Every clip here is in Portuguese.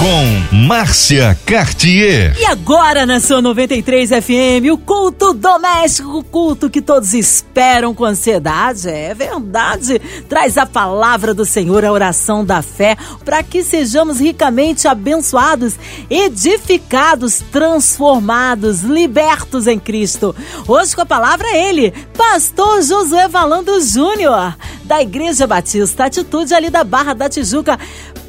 com Márcia Cartier. E agora na sua 93 FM, o culto doméstico, o culto que todos esperam com ansiedade, é verdade. Traz a palavra do Senhor, a oração da fé, para que sejamos ricamente abençoados, edificados, transformados, libertos em Cristo. Hoje com a palavra ele, pastor Josué Valando Júnior, da Igreja Batista Atitude ali da Barra da Tijuca.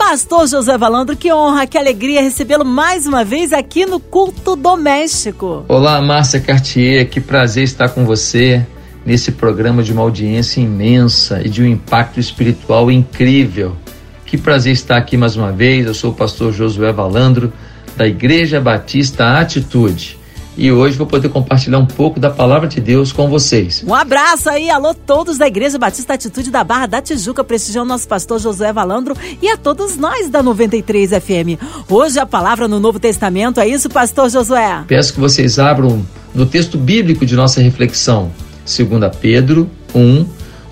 Pastor José Valandro, que honra, que alegria recebê-lo mais uma vez aqui no Culto Doméstico. Olá, Márcia Cartier, que prazer estar com você nesse programa de uma audiência imensa e de um impacto espiritual incrível. Que prazer estar aqui mais uma vez. Eu sou o pastor Josué Valandro, da Igreja Batista Atitude e hoje vou poder compartilhar um pouco da palavra de Deus com vocês. Um abraço aí, alô todos da Igreja Batista Atitude da Barra da Tijuca, prestigiando nosso pastor Josué Valandro e a todos nós da 93 FM. Hoje a palavra no Novo Testamento, é isso, pastor Josué? Peço que vocês abram no texto bíblico de nossa reflexão, 2 Pedro 1,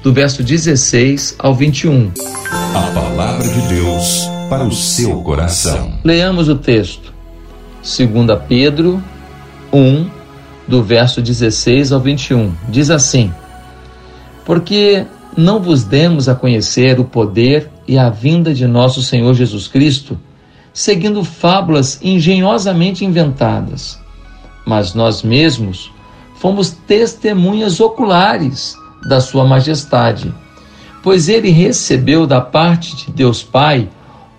do verso 16 ao 21. A palavra de Deus para o seu coração. Leamos o texto. 2 Pedro 1, do verso 16 ao 21. Diz assim: Porque não vos demos a conhecer o poder e a vinda de nosso Senhor Jesus Cristo, seguindo fábulas engenhosamente inventadas, mas nós mesmos fomos testemunhas oculares da Sua Majestade, pois ele recebeu da parte de Deus Pai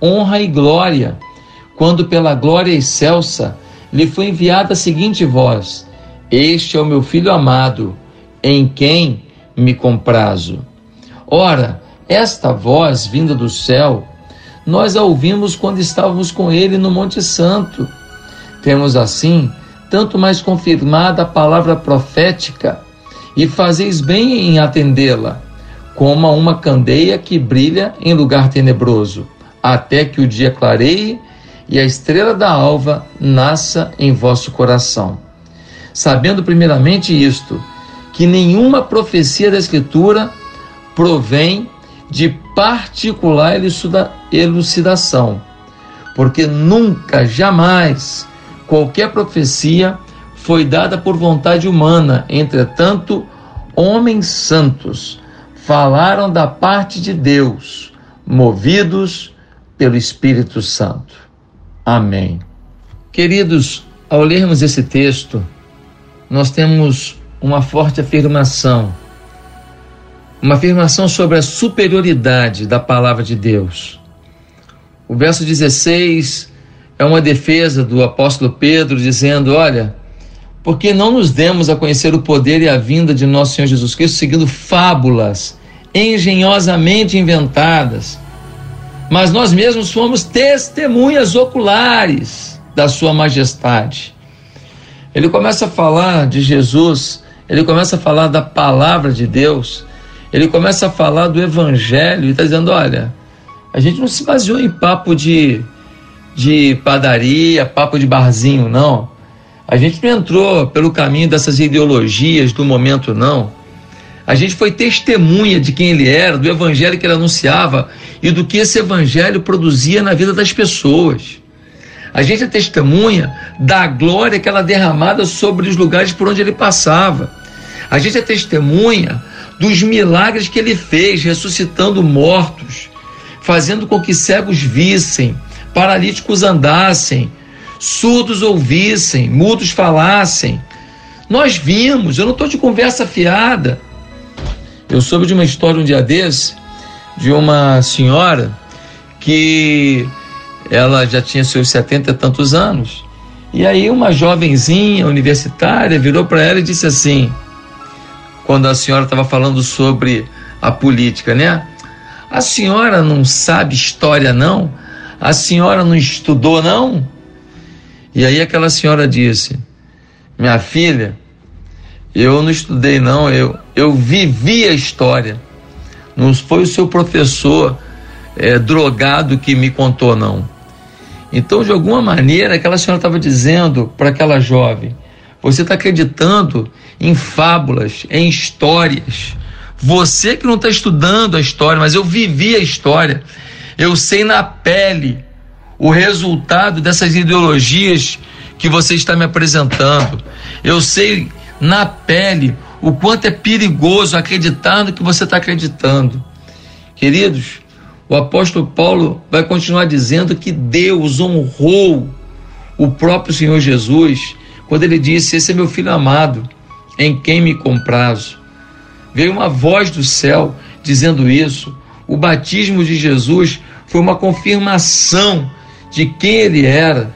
honra e glória, quando pela glória excelsa lhe foi enviada a seguinte voz: Este é o meu filho amado, em quem me comprazo. Ora, esta voz vinda do céu, nós a ouvimos quando estávamos com ele no Monte Santo. Temos assim tanto mais confirmada a palavra profética, e fazeis bem em atendê-la, como a uma candeia que brilha em lugar tenebroso, até que o dia clareie e a estrela da alva nasça em vosso coração. Sabendo primeiramente isto, que nenhuma profecia da Escritura provém de particular elucidação, porque nunca, jamais, qualquer profecia foi dada por vontade humana, entretanto, homens santos falaram da parte de Deus, movidos pelo Espírito Santo. Amém. Queridos, ao lermos esse texto, nós temos uma forte afirmação, uma afirmação sobre a superioridade da palavra de Deus. O verso 16 é uma defesa do apóstolo Pedro, dizendo: Olha, porque não nos demos a conhecer o poder e a vinda de nosso Senhor Jesus Cristo seguindo fábulas engenhosamente inventadas mas nós mesmos fomos testemunhas oculares da Sua Majestade. Ele começa a falar de Jesus, ele começa a falar da palavra de Deus, ele começa a falar do Evangelho e está dizendo: olha, a gente não se baseou em papo de, de padaria, papo de barzinho, não. A gente não entrou pelo caminho dessas ideologias do momento, não. A gente foi testemunha de quem ele era, do evangelho que ele anunciava e do que esse evangelho produzia na vida das pessoas. A gente é testemunha da glória que ela derramada sobre os lugares por onde ele passava. A gente é testemunha dos milagres que ele fez, ressuscitando mortos, fazendo com que cegos vissem, paralíticos andassem, surdos ouvissem, mudos falassem. Nós vimos, eu não estou de conversa fiada. Eu soube de uma história um dia desse, de uma senhora que ela já tinha seus setenta e tantos anos. E aí uma jovenzinha universitária virou para ela e disse assim, quando a senhora estava falando sobre a política, né? A senhora não sabe história não? A senhora não estudou não? E aí aquela senhora disse: "Minha filha, eu não estudei, não, eu, eu vivi a história. Não foi o seu professor é, drogado que me contou, não. Então, de alguma maneira, aquela senhora estava dizendo para aquela jovem: Você está acreditando em fábulas, em histórias. Você que não está estudando a história, mas eu vivi a história. Eu sei na pele o resultado dessas ideologias que você está me apresentando. Eu sei na pele o quanto é perigoso acreditar no que você está acreditando. Queridos, o apóstolo Paulo vai continuar dizendo que Deus honrou o próprio Senhor Jesus quando ele disse: Esse é meu filho amado, em quem me comprazo. Veio uma voz do céu dizendo isso. O batismo de Jesus foi uma confirmação de quem ele era.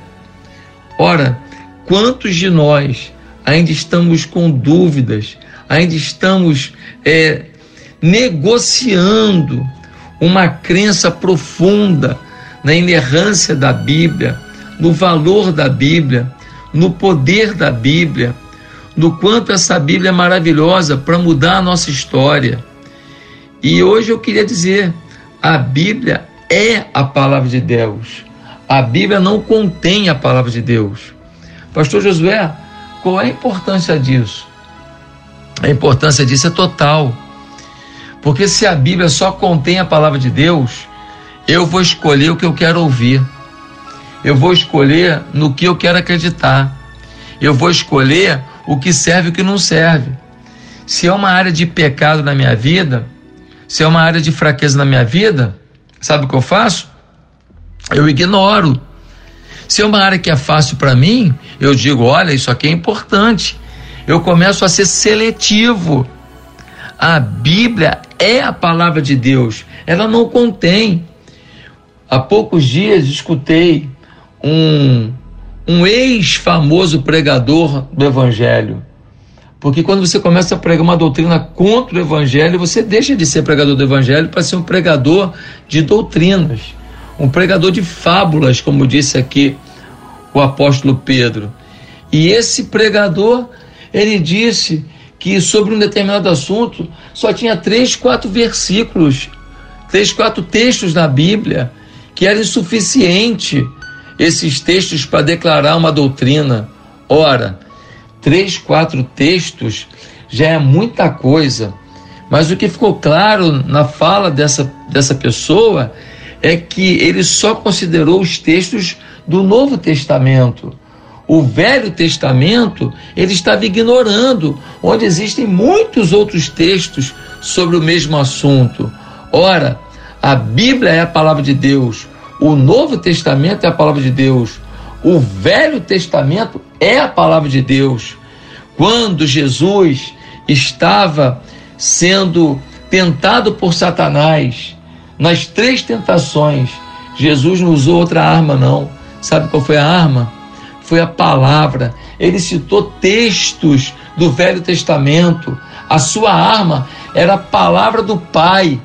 Ora, quantos de nós ainda estamos com dúvidas, ainda estamos é, negociando uma crença profunda na inerrância da Bíblia, no valor da Bíblia, no poder da Bíblia, no quanto essa Bíblia é maravilhosa para mudar a nossa história. E hoje eu queria dizer: a Bíblia é a palavra de Deus. A Bíblia não contém a palavra de Deus. Pastor Josué, qual é a importância disso? A importância disso é total. Porque se a Bíblia só contém a palavra de Deus, eu vou escolher o que eu quero ouvir. Eu vou escolher no que eu quero acreditar. Eu vou escolher o que serve e o que não serve. Se é uma área de pecado na minha vida, se é uma área de fraqueza na minha vida, sabe o que eu faço? Eu ignoro. Se é uma área que é fácil para mim, eu digo: olha, isso aqui é importante. Eu começo a ser seletivo. A Bíblia é a palavra de Deus, ela não contém. Há poucos dias escutei um, um ex-famoso pregador do Evangelho. Porque quando você começa a pregar uma doutrina contra o Evangelho, você deixa de ser pregador do Evangelho para ser um pregador de doutrinas, um pregador de fábulas, como disse aqui o apóstolo Pedro. E esse pregador, ele disse que sobre um determinado assunto só tinha três, quatro versículos, três, quatro textos na Bíblia, que era insuficiente esses textos para declarar uma doutrina. Ora, três, quatro textos já é muita coisa. Mas o que ficou claro na fala dessa, dessa pessoa é que ele só considerou os textos do Novo Testamento. O Velho Testamento ele estava ignorando, onde existem muitos outros textos sobre o mesmo assunto. Ora, a Bíblia é a palavra de Deus, o Novo Testamento é a palavra de Deus, o Velho Testamento é a palavra de Deus. Quando Jesus estava sendo tentado por Satanás, nas três tentações, Jesus não usou outra arma, não. Sabe qual foi a arma? Foi a palavra. Ele citou textos do Velho Testamento. A sua arma era a palavra do Pai,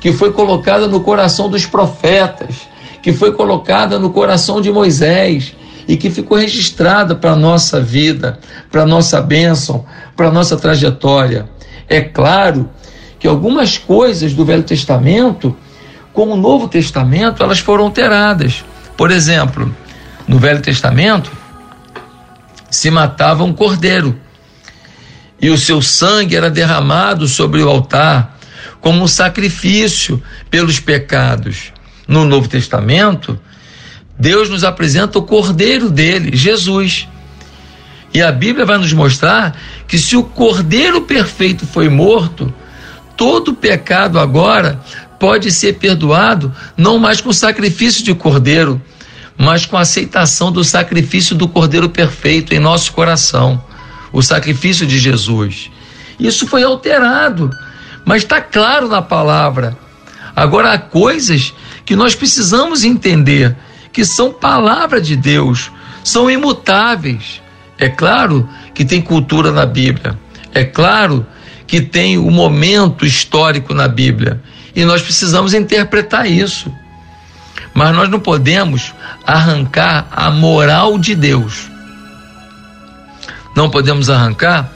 que foi colocada no coração dos profetas, que foi colocada no coração de Moisés e que ficou registrada para a nossa vida, para a nossa bênção, para a nossa trajetória. É claro que algumas coisas do Velho Testamento, com o Novo Testamento, elas foram alteradas. Por exemplo, no Velho Testamento, se matava um cordeiro e o seu sangue era derramado sobre o altar como um sacrifício pelos pecados. No Novo Testamento, Deus nos apresenta o cordeiro dele, Jesus. E a Bíblia vai nos mostrar que se o cordeiro perfeito foi morto, todo pecado agora pode ser perdoado, não mais com sacrifício de cordeiro, mas com a aceitação do sacrifício do Cordeiro Perfeito em nosso coração, o sacrifício de Jesus. Isso foi alterado, mas está claro na palavra. Agora há coisas que nós precisamos entender que são palavra de Deus, são imutáveis. É claro que tem cultura na Bíblia, é claro que tem o momento histórico na Bíblia, e nós precisamos interpretar isso. Mas nós não podemos arrancar a moral de Deus. Não podemos arrancar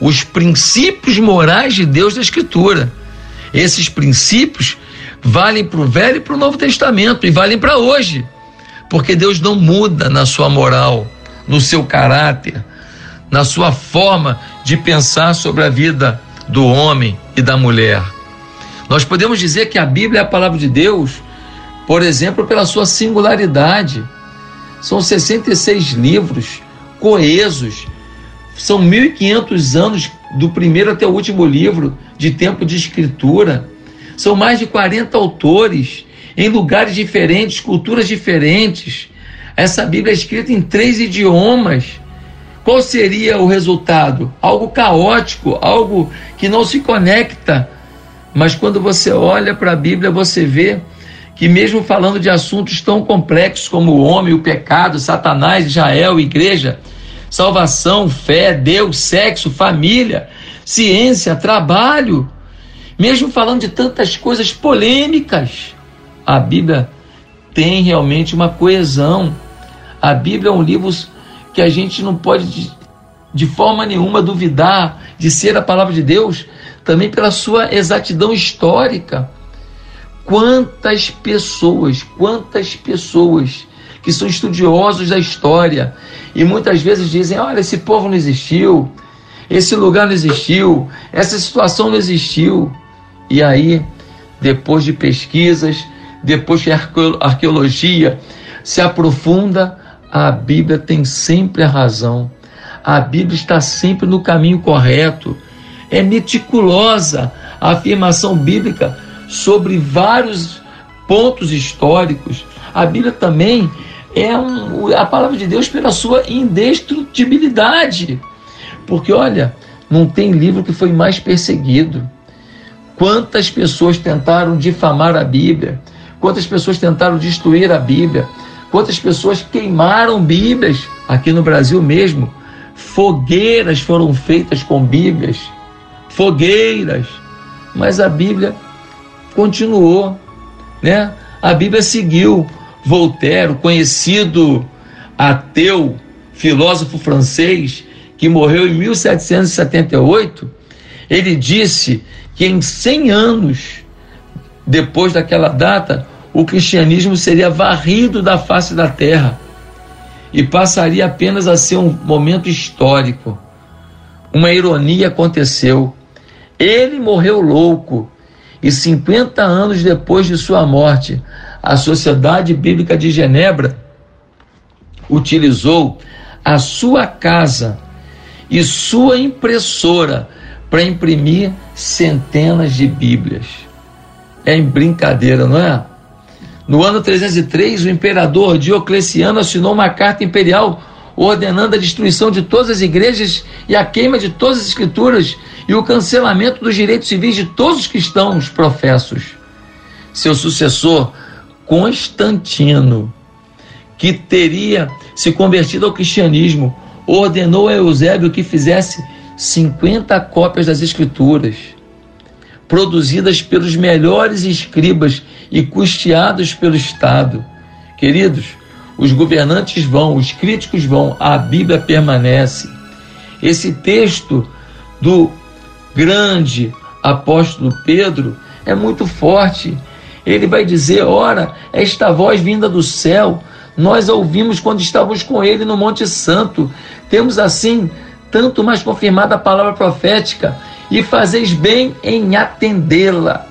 os princípios morais de Deus da Escritura. Esses princípios valem para o Velho e para o Novo Testamento e valem para hoje, porque Deus não muda na sua moral, no seu caráter. na sua forma de pensar sobre a vida do homem e da mulher. Nós podemos dizer que a Bíblia é a palavra de Deus, por exemplo, pela sua singularidade. São 66 livros coesos, são 1.500 anos do primeiro até o último livro de tempo de escritura. São mais de 40 autores em lugares diferentes, culturas diferentes. Essa Bíblia é escrita em três idiomas. Qual seria o resultado? Algo caótico, algo que não se conecta. Mas quando você olha para a Bíblia, você vê que, mesmo falando de assuntos tão complexos como o homem, o pecado, Satanás, Israel, igreja, salvação, fé, Deus, sexo, família, ciência, trabalho, mesmo falando de tantas coisas polêmicas, a Bíblia tem realmente uma coesão. A Bíblia é um livro que a gente não pode de, forma nenhuma duvidar de ser a palavra de Deus, também pela sua exatidão histórica. Quantas pessoas, quantas pessoas que são estudiosos da história e muitas vezes dizem: olha, esse povo não existiu, esse lugar não existiu, essa situação não existiu. E aí, depois de pesquisas, depois que a arqueologia se aprofunda, a Bíblia tem sempre a razão. A Bíblia está sempre no caminho correto. É meticulosa a afirmação bíblica sobre vários pontos históricos. A Bíblia também é um, a palavra de Deus pela sua indestrutibilidade. Porque, olha, não tem livro que foi mais perseguido. Quantas pessoas tentaram difamar a Bíblia? Quantas pessoas tentaram destruir a Bíblia? Quantas pessoas queimaram Bíblias aqui no Brasil mesmo? Fogueiras foram feitas com Bíblias, fogueiras. Mas a Bíblia continuou, né? A Bíblia seguiu. Voltaire, conhecido ateu, filósofo francês, que morreu em 1778, ele disse que em 100 anos depois daquela data, o cristianismo seria varrido da face da terra e passaria apenas a ser um momento histórico. Uma ironia aconteceu. Ele morreu louco e 50 anos depois de sua morte, a Sociedade Bíblica de Genebra utilizou a sua casa e sua impressora para imprimir centenas de Bíblias. É em brincadeira, não é? No ano 303, o imperador Diocleciano assinou uma carta imperial ordenando a destruição de todas as igrejas e a queima de todas as escrituras e o cancelamento dos direitos civis de todos os cristãos professos. Seu sucessor, Constantino, que teria se convertido ao cristianismo, ordenou a Eusébio que fizesse 50 cópias das escrituras produzidas pelos melhores escribas e custeados pelo Estado. Queridos, os governantes vão, os críticos vão, a Bíblia permanece. Esse texto do grande apóstolo Pedro é muito forte. Ele vai dizer: Ora, esta voz vinda do céu, nós a ouvimos quando estávamos com ele no Monte Santo. Temos assim tanto mais confirmada a palavra profética e fazeis bem em atendê-la,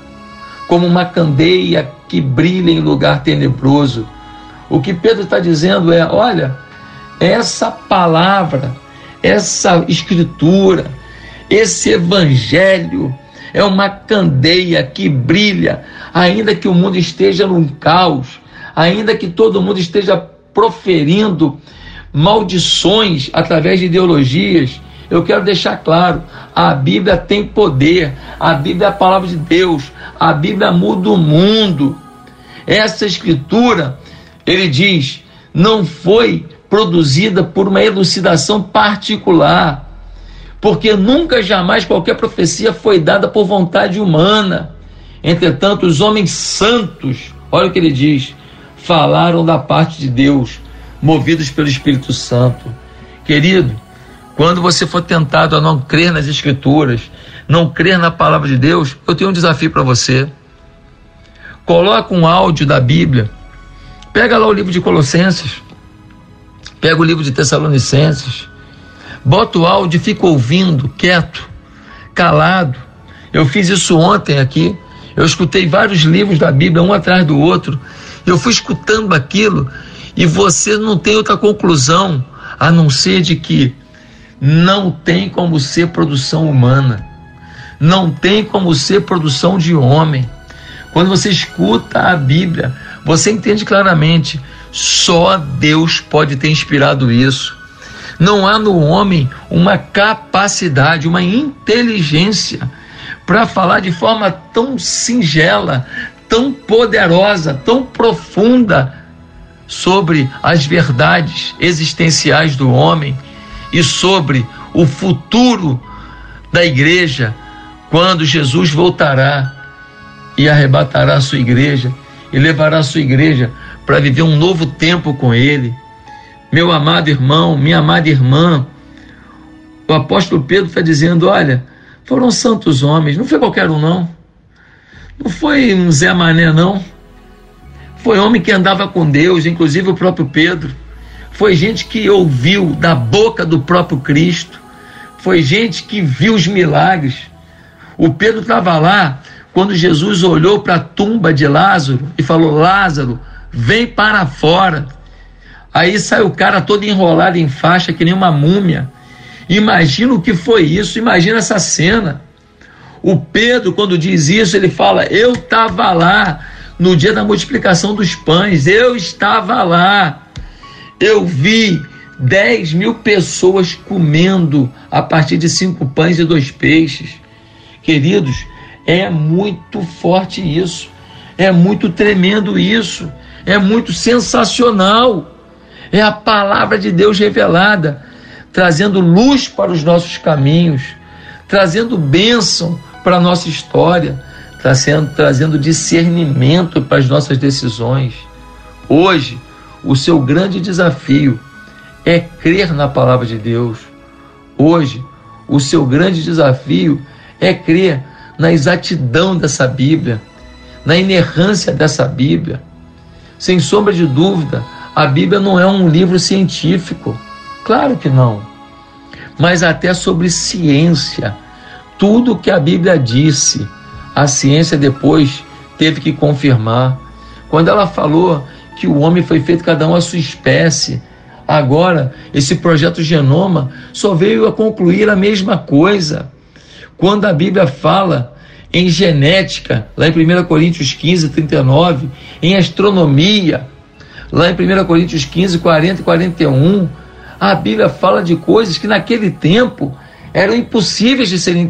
como uma candeia que brilha em lugar tenebroso. O que Pedro está dizendo é: olha, essa palavra, essa escritura, esse evangelho é uma candeia que brilha, ainda que o mundo esteja num caos, ainda que todo mundo esteja proferindo maldições através de ideologias eu quero deixar claro: a Bíblia tem poder, a Bíblia é a palavra de Deus, a Bíblia muda o mundo. Essa escritura, ele diz, não foi produzida por uma elucidação particular, porque nunca jamais qualquer profecia foi dada por vontade humana. Entretanto, os homens santos, olha o que ele diz, falaram da parte de Deus, movidos pelo Espírito Santo. Querido, quando você for tentado a não crer nas Escrituras, não crer na palavra de Deus, eu tenho um desafio para você. Coloca um áudio da Bíblia. Pega lá o livro de Colossenses. Pega o livro de Tessalonicenses. Bota o áudio e fica ouvindo, quieto, calado. Eu fiz isso ontem aqui. Eu escutei vários livros da Bíblia, um atrás do outro. Eu fui escutando aquilo e você não tem outra conclusão a não ser de que não tem como ser produção humana, não tem como ser produção de homem. Quando você escuta a Bíblia, você entende claramente: só Deus pode ter inspirado isso. Não há no homem uma capacidade, uma inteligência para falar de forma tão singela, tão poderosa, tão profunda sobre as verdades existenciais do homem e sobre o futuro da igreja quando Jesus voltará e arrebatará a sua igreja e levará a sua igreja para viver um novo tempo com ele. Meu amado irmão, minha amada irmã, o apóstolo Pedro está dizendo: olha, foram santos homens, não foi qualquer um, não. Não foi um Zé Mané, não. Foi homem que andava com Deus, inclusive o próprio Pedro. Foi gente que ouviu da boca do próprio Cristo. Foi gente que viu os milagres. O Pedro estava lá quando Jesus olhou para a tumba de Lázaro e falou: Lázaro, vem para fora. Aí sai o cara todo enrolado em faixa, que nem uma múmia. Imagina o que foi isso, imagina essa cena. O Pedro, quando diz isso, ele fala: Eu estava lá no dia da multiplicação dos pães. Eu estava lá. Eu vi 10 mil pessoas comendo a partir de cinco pães e dois peixes. Queridos, é muito forte isso. É muito tremendo isso. É muito sensacional. É a palavra de Deus revelada, trazendo luz para os nossos caminhos, trazendo bênção para a nossa história trazendo, trazendo discernimento para as nossas decisões. Hoje, o seu grande desafio é crer na palavra de Deus. Hoje, o seu grande desafio é crer na exatidão dessa Bíblia, na inerrância dessa Bíblia. Sem sombra de dúvida, a Bíblia não é um livro científico. Claro que não. Mas até sobre ciência. Tudo que a Bíblia disse a ciência depois teve que confirmar. Quando ela falou que o homem foi feito cada um a sua espécie, agora esse projeto Genoma só veio a concluir a mesma coisa. Quando a Bíblia fala em genética, lá em 1 Coríntios 15, 39, em astronomia, lá em 1 Coríntios 15, 40 e 41, a Bíblia fala de coisas que naquele tempo eram impossíveis de serem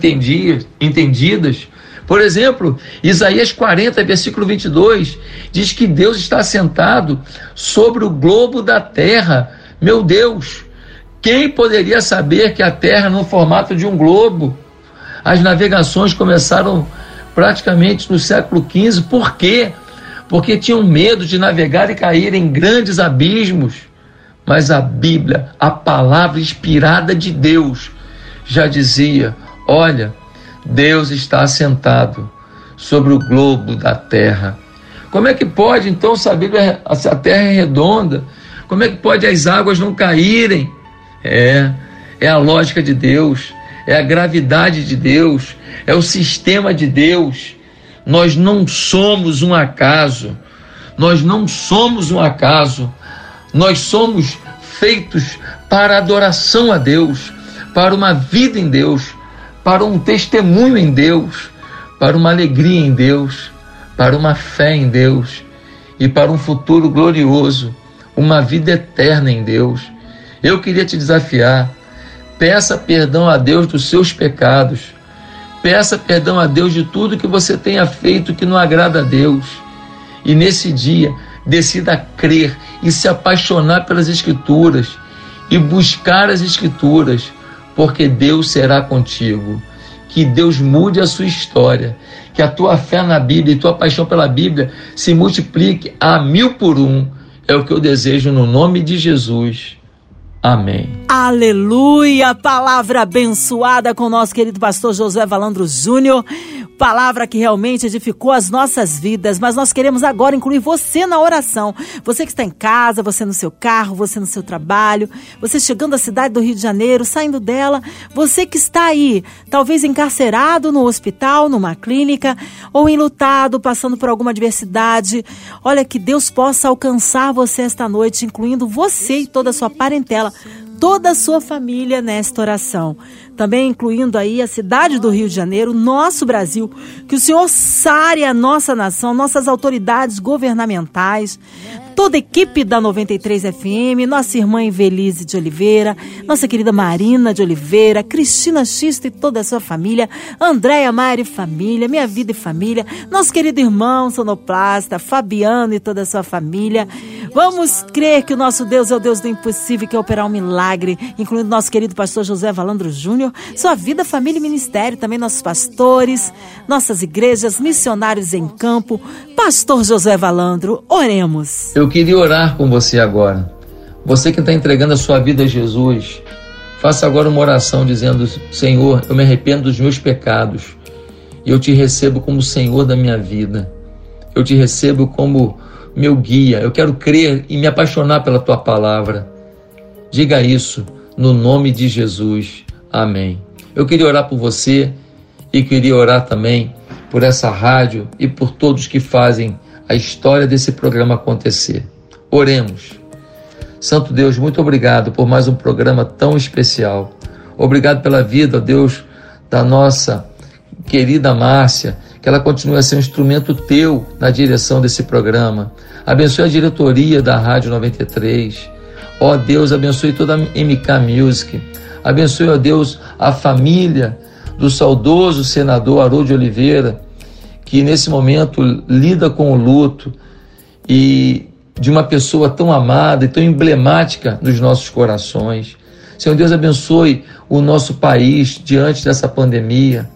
entendidas. Por exemplo, Isaías 40, versículo 22, diz que Deus está sentado sobre o globo da terra. Meu Deus, quem poderia saber que a terra no formato de um globo? As navegações começaram praticamente no século XV. Por quê? Porque tinham medo de navegar e cair em grandes abismos. Mas a Bíblia, a palavra inspirada de Deus, já dizia: olha, Deus está assentado sobre o globo da terra. Como é que pode então saber se a terra é redonda? Como é que pode as águas não caírem? É, é a lógica de Deus, é a gravidade de Deus, é o sistema de Deus. Nós não somos um acaso, nós não somos um acaso, nós somos feitos para adoração a Deus, para uma vida em Deus, para um testemunho em Deus, para uma alegria em Deus, para uma fé em Deus e para um futuro glorioso, uma vida eterna em Deus. Eu queria te desafiar. Peça perdão a Deus dos seus pecados. Peça perdão a Deus de tudo que você tenha feito que não agrada a Deus. E nesse dia, decida crer e se apaixonar pelas Escrituras e buscar as Escrituras porque Deus será contigo. Que Deus mude a sua história, que a tua fé na Bíblia e tua paixão pela Bíblia se multiplique a mil por um. É o que eu desejo no nome de Jesus. Amém. Aleluia! Palavra abençoada com nosso querido pastor José Valandro Júnior. palavra que realmente edificou as nossas vidas, mas nós queremos agora incluir você na oração. Você que está em casa, você no seu carro, você no seu trabalho, você chegando à cidade do Rio de Janeiro, saindo dela, você que está aí, talvez encarcerado no hospital, numa clínica, ou enlutado, passando por alguma adversidade. Olha que Deus possa alcançar você esta noite, incluindo você e toda a sua parentela toda a sua família nesta oração. Também incluindo aí a cidade do Rio de Janeiro, nosso Brasil, que o Senhor sare a nossa nação, nossas autoridades governamentais, toda a equipe da 93 FM, nossa irmã Invelise de Oliveira, nossa querida Marina de Oliveira, Cristina Xista e toda a sua família, Andréia Mari família, Minha Vida e Família, nosso querido irmão sonoplasta, Fabiano e toda a sua família. Vamos crer que o nosso Deus é o Deus do impossível, que é operar um milagre, incluindo nosso querido pastor José Valandro Júnior, sua vida, família e ministério, também nossos pastores, nossas igrejas, missionários em campo. Pastor José Valandro, oremos. Eu queria orar com você agora. Você que está entregando a sua vida a Jesus, faça agora uma oração dizendo: Senhor, eu me arrependo dos meus pecados e eu te recebo como Senhor da minha vida. Eu te recebo como meu guia. Eu quero crer e me apaixonar pela tua palavra. Diga isso no nome de Jesus. Amém. Eu queria orar por você e queria orar também por essa rádio e por todos que fazem a história desse programa acontecer. Oremos. Santo Deus, muito obrigado por mais um programa tão especial. Obrigado pela vida, Deus, da nossa querida Márcia, ela continue a ser um instrumento teu na direção desse programa. Abençoe a diretoria da Rádio 93. Ó Deus, abençoe toda a MK Music. Abençoe, ó Deus, a família do saudoso senador Haroldo Oliveira, que nesse momento lida com o luto e de uma pessoa tão amada e tão emblemática nos nossos corações. Senhor Deus, abençoe o nosso país diante dessa pandemia.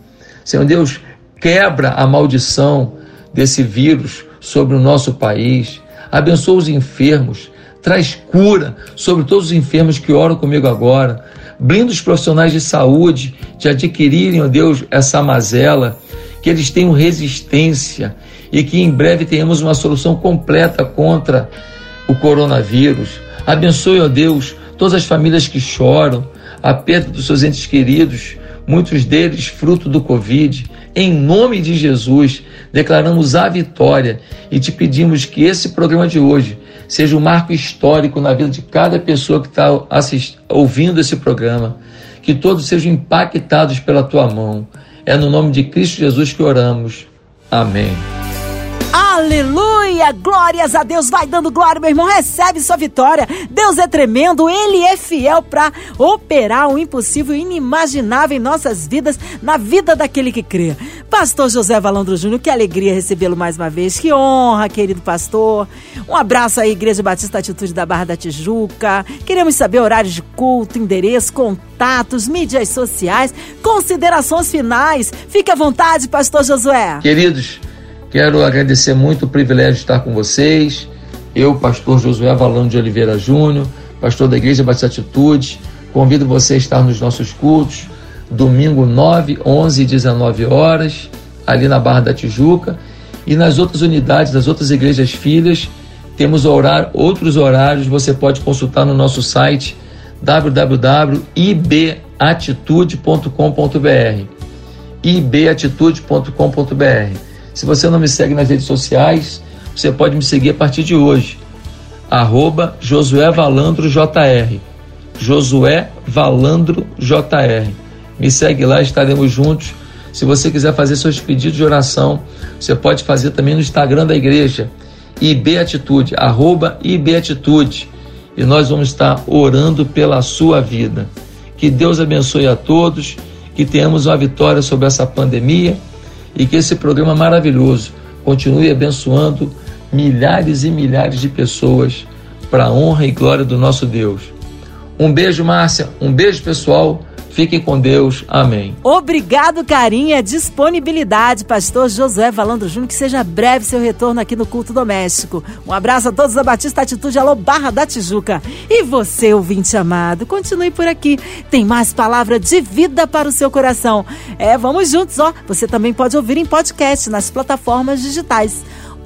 Senhor Deus, quebra a maldição desse vírus sobre o nosso país. Abençoa os enfermos, traz cura sobre todos os enfermos que oram comigo agora. Blinda os profissionais de saúde de adquirirem, ó Deus, essa mazela que eles tenham resistência e que em breve tenhamos uma solução completa contra o coronavírus. Abençoe, ó Deus, todas as famílias que choram, a perda dos seus entes queridos, muitos deles fruto do Covid. Em nome de Jesus, declaramos a vitória e te pedimos que esse programa de hoje seja um marco histórico na vida de cada pessoa que está ouvindo esse programa. Que todos sejam impactados pela tua mão. É no nome de Cristo Jesus que oramos. Amém. Aleluia! Glórias a Deus! Vai dando glória, meu irmão. Recebe sua vitória. Deus é tremendo, Ele é fiel para operar o impossível e inimaginável em nossas vidas, na vida daquele que crê. Pastor José Valandro Júnior, que alegria recebê-lo mais uma vez. Que honra, querido pastor. Um abraço à Igreja Batista Atitude da Barra da Tijuca. Queremos saber horários de culto, endereço, contatos, mídias sociais, considerações finais. Fique à vontade, Pastor Josué. Queridos, Quero agradecer muito o privilégio de estar com vocês. Eu, pastor Josué Valão de Oliveira Júnior, pastor da Igreja Batista Atitude, convido você a estar nos nossos cultos, domingo 9, 11 e 19 horas, ali na Barra da Tijuca, e nas outras unidades, das outras igrejas filhas, temos horário, outros horários, você pode consultar no nosso site www.ibatitude.com.br ibatitude.com.br se você não me segue nas redes sociais, você pode me seguir a partir de hoje. Arroba Josué Valandro JR. Josué Valandro JR. Me segue lá, estaremos juntos. Se você quiser fazer seus pedidos de oração, você pode fazer também no Instagram da igreja, IBAtitude, arroba IBAtitude. E nós vamos estar orando pela sua vida. Que Deus abençoe a todos, que tenhamos uma vitória sobre essa pandemia e que esse programa maravilhoso continue abençoando milhares e milhares de pessoas para a honra e glória do nosso Deus. Um beijo, Márcia, um beijo pessoal, Fique com Deus. Amém. Obrigado, carinho, e disponibilidade, pastor Josué Valandro Júnior, que seja breve seu retorno aqui no culto doméstico. Um abraço a todos da Batista Atitude Alô Barra da Tijuca. E você, ouvinte amado, continue por aqui. Tem mais palavra de vida para o seu coração. É, vamos juntos, ó. Você também pode ouvir em podcast nas plataformas digitais.